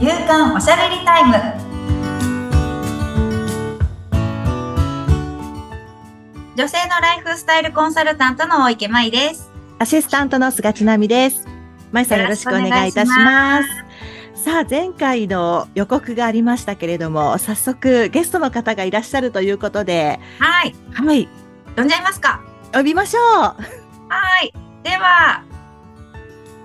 夕刊おしゃべりタイム。女性のライフスタイルコンサルタントの大池舞です。アシスタントの菅千奈美です。まいさんよろしくお願いいたします。さあ、前回の予告がありましたけれども、早速ゲストの方がいらっしゃるということで、はい。はい、呼んじゃいますか。呼びましょう。はい。では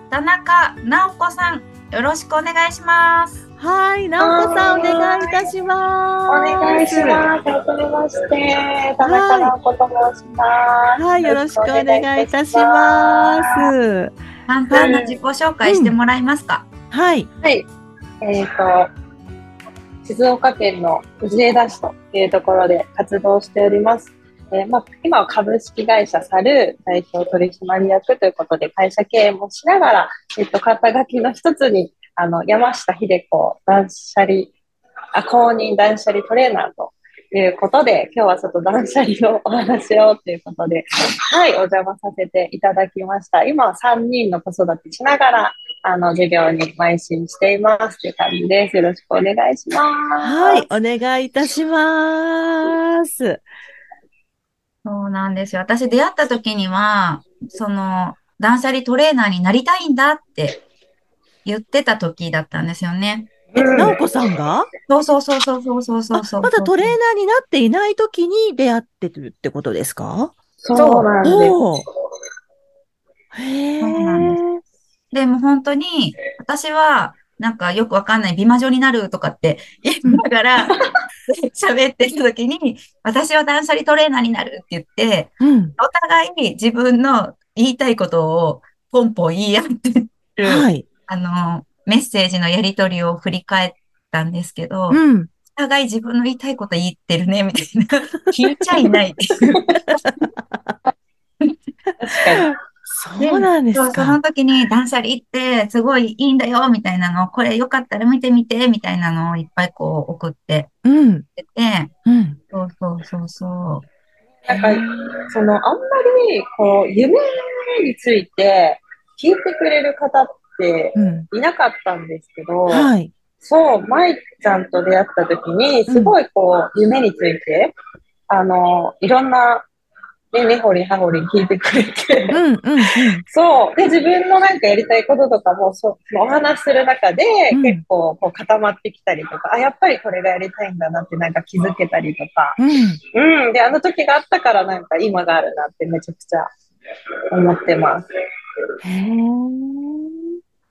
田中直子さんよろしくお願いしますはい、直子さんお願いいたしおます。願いします。はじめまして、田中直子と申します。はい、よろしくお願いいたします。簡単な自己紹介してもらえますか、はい、はい。えっ、と、静岡県の藤枝市というところで活動しております。えーまあ、今は株式会社サル代表取締役ということで会社経営もしながら、えっ、と、肩書きの一つに、あの、山下秀子断捨離、あ、公認断捨離トレーナーということで、今日はちょっと断捨離のお話をということで、はい、お邪魔させていただきました。今は3人の子育てしながら、あの、授業に邁進していますという感じです。よろしくお願いします。はい、お願いいたします。そうなんですよ。私出会った時にはその断捨離トレーナーになりたいんだって言ってた時だったんですよね。え、うん。直子さんが？そうそうそうそうそうそうそうそうあまだトレーナーになっていない時に出会ってるってことですかそうなんです。へそうなんーでも本当に、私は、なんかよくわかんない美魔女になるとかって言いながら 喋ってた時に、私は断捨離トレーナーになるって言って、うん。お互い自分の言いたいことをポンポン言い合ってる、はい。あの、メッセージのやり取りを振り返ったんですけど、おうん。互い自分の言いたいこと言ってるね、みたいな。聞いちゃいないっていう。確かに。そうなんですそう、そかの。時に断捨離ってすごいいいんだよ、みたいなのを、これよかったら見てみて、みたいなのをいっぱいこう送ってうん。て、うん。そうそうそうそう。なんか、その、あんまり、こう、夢について聞いてくれる方ってうん。いなかったんですけど、はい。そう、舞ちゃんと出会った時に、すごいこう、夢について、あの、いろんな、ね、根掘り葉掘り聞いてくれて、うん。うん。うん。そう。で、自分のなんかやりたいこととかも、そお話しする中で、うん結構こう固まってきたりとか、あ、やっぱりこれがやりたいんだなってなんか気づけたりとか、うん。うん。で、あの時があったからなんか今があるなってめちゃくちゃ思ってます。へー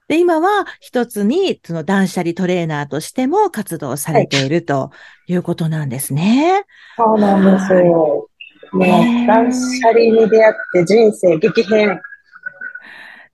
で、今は一つに、その断捨離トレーナーとしても活動されているということなんですね。そうなんですよ。もへーう、断捨離に出会って人生激変。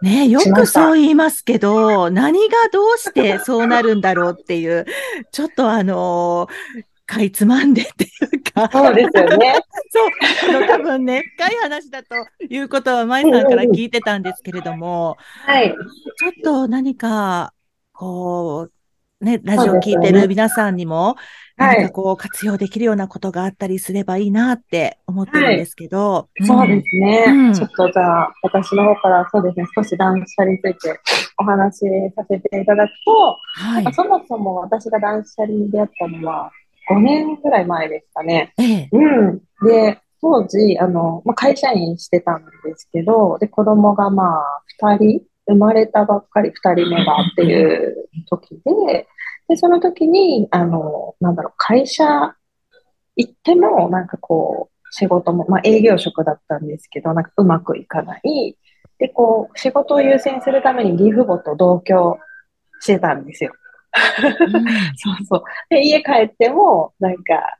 ねよくそう言いますけど、何がどうしてそうなるんだろうっていう、ちょっとあのーかいつまんでっていうか、そうですよね。そう、あの多分ね、深い話だということは、舞さんから聞いてたんですけれども、はい。ちょっと何か、こう、ね、ラジオ聞いてる皆さんにも、はい何かこう活用できるようなことがあったりすればいいなって思ってるんですけど。そうですね。うんちょっとじゃあ、私の方からそうですね、少し断捨離についてお話しさせていただくと、はい。そもそも私が断捨離に出会ったのは5年ぐらい前ですかね。ええ。うん。で、当時、あの、まあ、会社員してたんですけど、で、子供がまあ、2人、生まれたばっかり2人目がっていう時で、で、その時に、あの、なんだろう、会社行っても、なんかこう、仕事も、まあ、営業職だったんですけど、なんかうまくいかない。で、こう、仕事を優先するために義父母と同居してたんですよ。そうそう。で、家帰っても、なんか、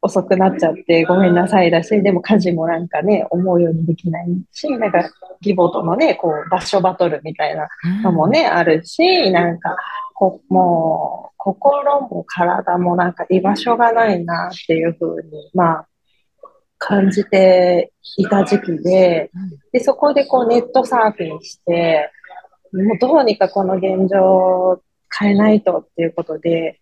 遅くなっちゃってごめんなさいだし、でも家事もなんかね、思うようにできないし、なんか、義母とのね、こう、場所バトルみたいなうんのもね、あるし、なんか、こもう、心も体もなんか居場所がないなっていうふうに、まあ、感じていた時期で、で、そこでこうネットサーフィンして、もうどうにかこの現状を変えないとっていうことで、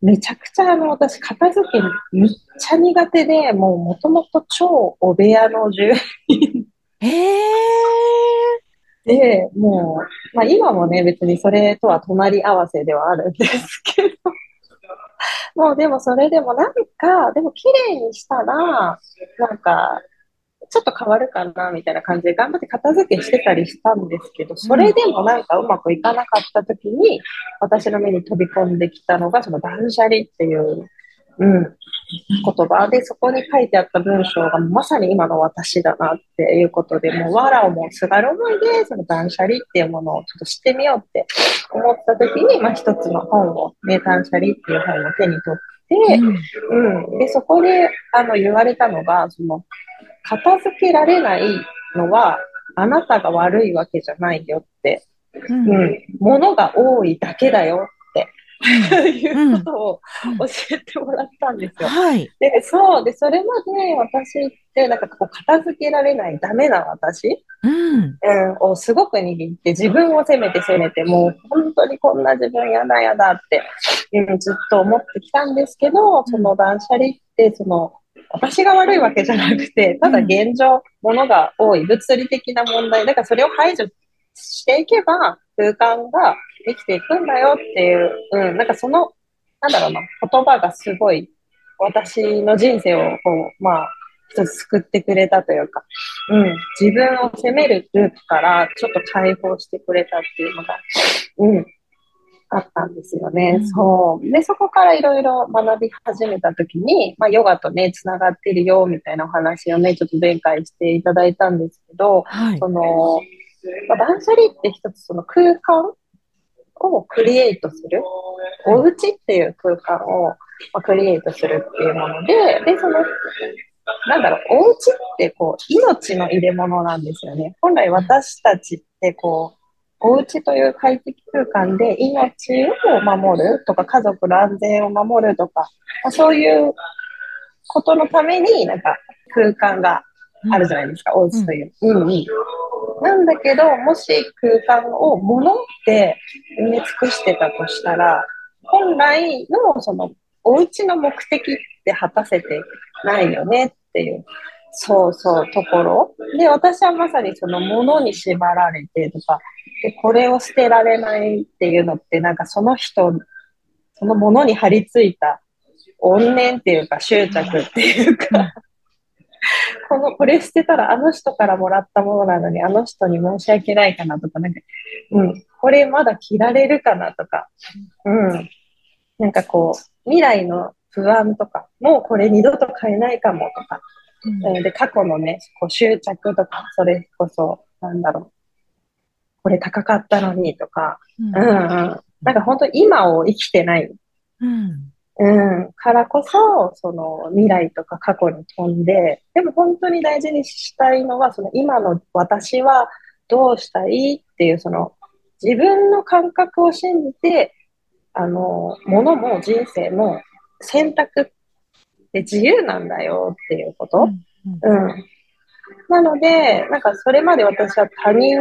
めちゃくちゃあの私片付けめっちゃ苦手で、もうもともと超お部屋の住人へえ。で、もう、まあ今もね、別にそれとは隣り合わせではあるんですけど、もうでもそれでもなんか、でも綺麗にしたら、なんか、ちょっと変わるかなみたいな感じで頑張って片付けしてたりしたんですけど、それでもなんかうまくいかなかった時に、私の目に飛び込んできたのが、その断捨離っていう、うん、言葉。で、そこに書いてあった文章がまさに今の私だなっていうことで、もうわらをもすがる思いで、その断捨離っていうものをちょっと知ってみようって思った時に、まあ一つの本を、ね、断捨離っていう本を手に取って、うん、うん、で、そこで、あの、言われたのが、その、片付けられないのは、あなたが悪いわけじゃないよって、うん、うん、ものが多いだけだよ いうことを教えてもらったんですよ。はい。で、そう。で、それまで私ってなんかこう片付けられないダメな私、うん、うん、をすごく握って自分を責めて責めて、もう本当にこんな自分やだやだって、うん、ずっと思ってきたんですけど、その断捨離ってその私が悪いわけじゃなくて、ただ現状、ものが多い、物理的な問題、だからそれを排除していけば、空間が生きていくんだよっていう、うん、なんかその、なんだろうな、言葉がすごい、私の人生を、こう、まあ、一つ救ってくれたというか、うん、自分を責めるループからちょっと解放してくれたっていうのが、うん、あったんですよね。うん、そう。で、そこからいろいろ学び始めたときに、まあ、ヨガとね、つながってるよ、みたいなお話をね、ちょっと前回していただいたんですけど、はい、その、まあ、断捨離って一つその空間をクリエイトする、お家っていう空間を、まあ、クリエイトするっていうもので、で、その、なんだろう、お家ってこう、命の入れ物なんですよね。本来私たちってこう、お家という快適空間で命を守るとか、家族の安全を守るとか、まあ、そういうことのために、なんか空間があるじゃないですか、うん、お家という。うん、うん。なんだけど、もし空間を物って埋め尽くしてたとしたら、本来のそのお家の目的って果たせてないよねっていう。そうそう、ところ。で、私はまさにそのものに縛られてとか、で、これを捨てられないっていうのって、なんかその人、そのものに張り付いた怨念っていうか執着っていうか、この、これ捨てたらあの人からもらったものなのに、あの人に申し訳ないかなとか、なんか、うん、これまだ着られるかなとか、うん、なんかこう、未来の不安とか、もうこれ二度と買えないかもとか、うん、で、過去のね、こう執着とか、それこそ、なんだろう、これ高かったのにとか、うん、うん、なんか本当今を生きてない。うん。うん、からこそ、その未来とか過去に飛んで、でも本当に大事にしたいのは、その今の私はどうしたいっていう、その自分の感覚を信じて、あの、ものも人生も選択で自由なんだよっていうこと。うん、うん。なので、なんかそれまで私は他人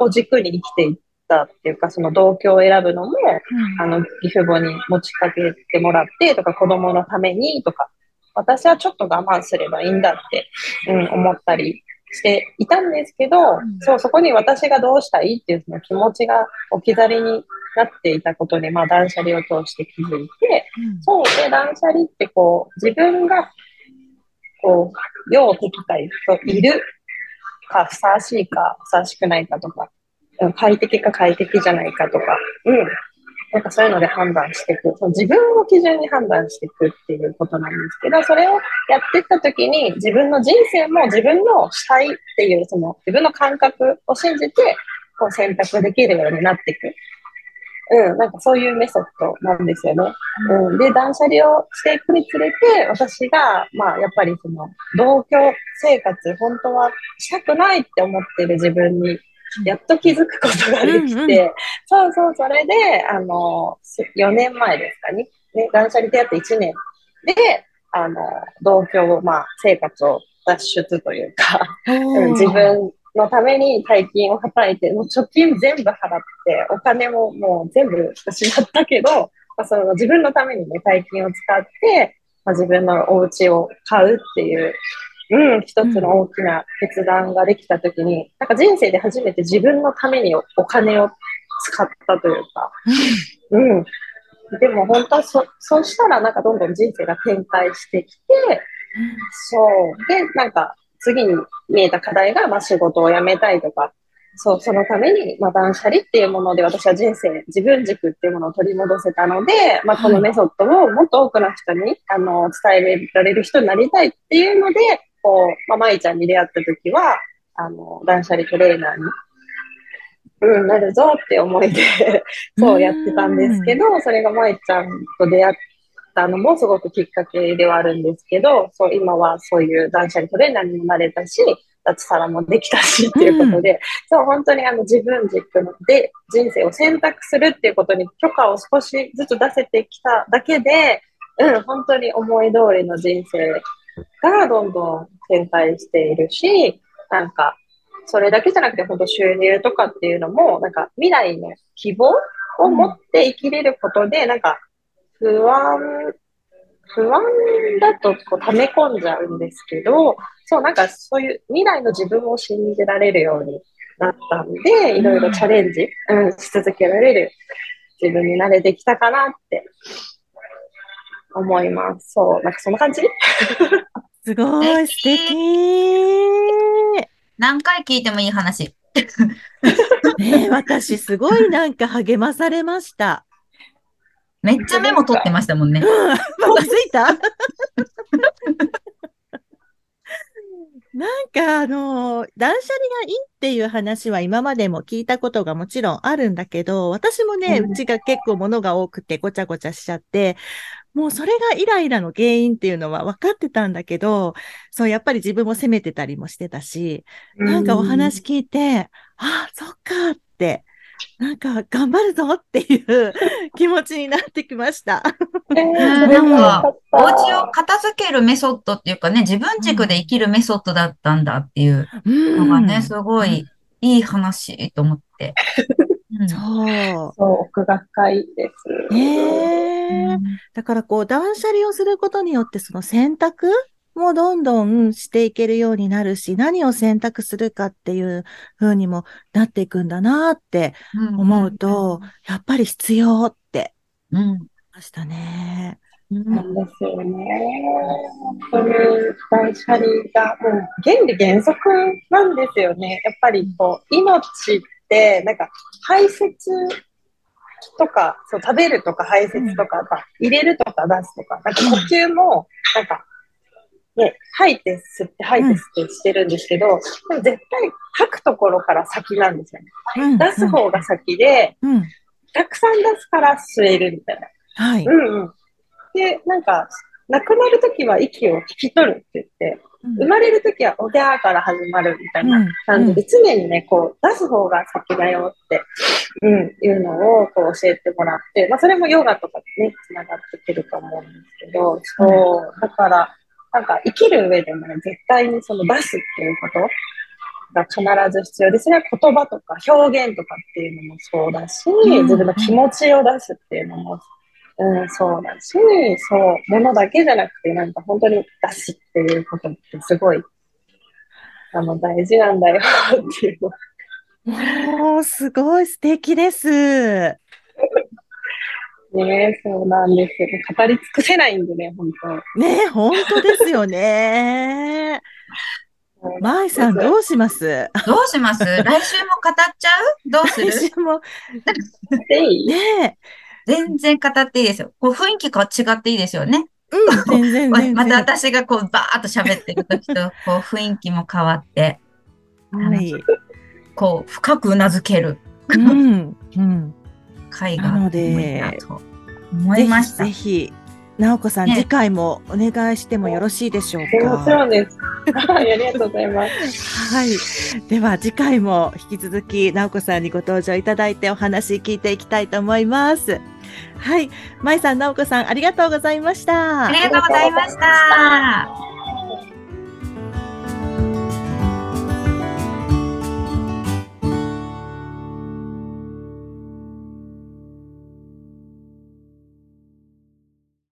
を軸に生きていったっていうか、その同居を選ぶのも、うん、あの、義父母に持ちかけてもらってとか、子供のためにとか、私はちょっと我慢すればいいんだって、うん、思ったりしていたんですけど、うん、そう、そこに私がどうしたいっていうその気持ちが置き去りになっていたことに、まあ、断捨離を通して気づいて、うん、そうで、断捨離ってこう、自分がこう、要敵対といるか、ふさわしいか、ふさわしくないかとか、快適か快適じゃないかとか、うん。なんかそういうので判断していく。その自分を基準に判断していくっていうことなんですけど、それをやっていったときに自分の人生も自分のしたいっていう、その自分の感覚を信じて、こう選択できるようになっていく。うん、なんかそういうメソッドなんですよね。うん、で、断捨離をしていくにつれて、私が、まあ、やっぱりその、同居生活、本当はしたくないって思ってる自分に、やっと気づくことができて、うんうん、そうそう、それで、あの、4年前ですかね、ね断捨離出会って1年で、あの、同居、まあ、生活を脱出というか、うん、自分のために大金をはたいて、もう貯金全部払って、お金ももう全部失ったけど、まあ、その自分のためにね、大金を使って、まあ、自分のお家を買うっていう、うん、一つの大きな決断ができたときに、なんか人生で初めて自分のためにお金を使ったというか、うん。でも本当はそ、そうしたらなんかどんどん人生が展開してきて、そう。で、なんか次に見えた課題が、まあ仕事を辞めたいとか、そう、そのために、まあ断捨離っていうもので私は人生、自分軸っていうものを取り戻せたので、まあこのメソッドをもっと多くの人に、あの、伝えられる人になりたいっていうので、こう、まあ、舞ちゃんに出会った時は、あの、断捨離トレーナーに、うん、なるぞって思いで、そうやってたんですけど、それが舞ちゃんと出会ったのもすごくきっかけではあるんですけど、そう、今はそういう断捨離トレーナーにもなれたし、脱サラもできたしっていうことで、うん、そう、本当にあの自分軸で人生を選択するっていうことに許可を少しずつ出せてきただけで、うん、本当に思い通りの人生がどんどん展開しているし、なんか、それだけじゃなくて、本当収入とかっていうのも、なんか未来の希望を持って生きれることで、なんか不安、不安だとこう溜め込んじゃうんですけど、そう、なんかそういう未来の自分を信じられるようになったんで、いろいろチャレンジ、うん、し続けられる自分に慣れてきたかなって思います。そう、なんかそんな感じ？すごい、素敵何回聞いてもいい話。ね私、すごいなんか励まされました。めっちゃメモ取ってましたもんね。うん、またついた？なんかあの、断捨離がいいっていう話は今までも聞いたことがもちろんあるんだけど、私もね、うちが結構物が多くてごちゃごちゃしちゃって、もうそれがイライラの原因っていうのは分かってたんだけど、そう、やっぱり自分も責めてたりもしてたし、なんかお話聞いて、ああ、そっかって、なんか頑張るぞっていう気持ちになってきました。えー、なんか、お家を片付けるメソッドっていうかね、自分軸で生きるメソッドだったんだっていうのがね、すごいいい話と思って。うん、そう。そう、奥が深いです。ねえ。だからこう、断捨離をすることによって、その選択もどんどんしていけるようになるし、何を選択するかっていう風にもなっていくんだなって思うと、やっぱり必要って、うん。ましたね。なんですよね。本当に断捨離がもう原理原則なんですよね。やっぱりこう、命って、なんか排泄とか、そう食べるとか排泄とか、うん、入れるとか出すとか、なんか呼吸も、なんか、ね、吐いて吸って吐いて吸ってしてるんですけど、うん、でも絶対吐くところから先なんですよね。うん、出す方が先で、たくさん出すから吸えるみたいな。はい。うんうん。で、なんか、亡くなるときは息を引き取るって言って、生まれるときはおぎゃーから始まるみたいな感じ。で、常にね、こう、出す方が先だよって、うん、いうのをこう教えてもらって、まあ、それもヨガとかでね、つながってくると思うんですけど、そう、だから、なんか生きる上でもね、絶対にその出すっていうことが必ず必要で、それは言葉とか表現とかっていうのもそうだし、自分の気持ちを出すっていうのもうん、そうだし、そう、ものだけじゃなくて、なんか本当に出すっていうことってすごい、あの、大事なんだよっていう。の。おー、すごい素敵です。ねそうなんですよ。語り尽くせないんでね、本当。ね本当ですよね。まいさん、どうします？どうします？来週も語っちゃう？どうする？来週も。ね全然語っていいですよ。こう雰囲気が違っていいですよね。うん、全然全然。また私がこうバーっと喋ってる時と、こう雰囲気も変わって、はい、こう深くうなずける。うん、うん。会がなので、思いました。ぜひ、直子さん、ね、次回もお願いしてもよろしいでしょうか？もちろんです。ありがとうございます。はい。では、次回も引き続き、直子さんにご登場いただいてお話聞いていきたいと思います。はい。舞さん、直子さん、ありがとうございました。ありがとうございました。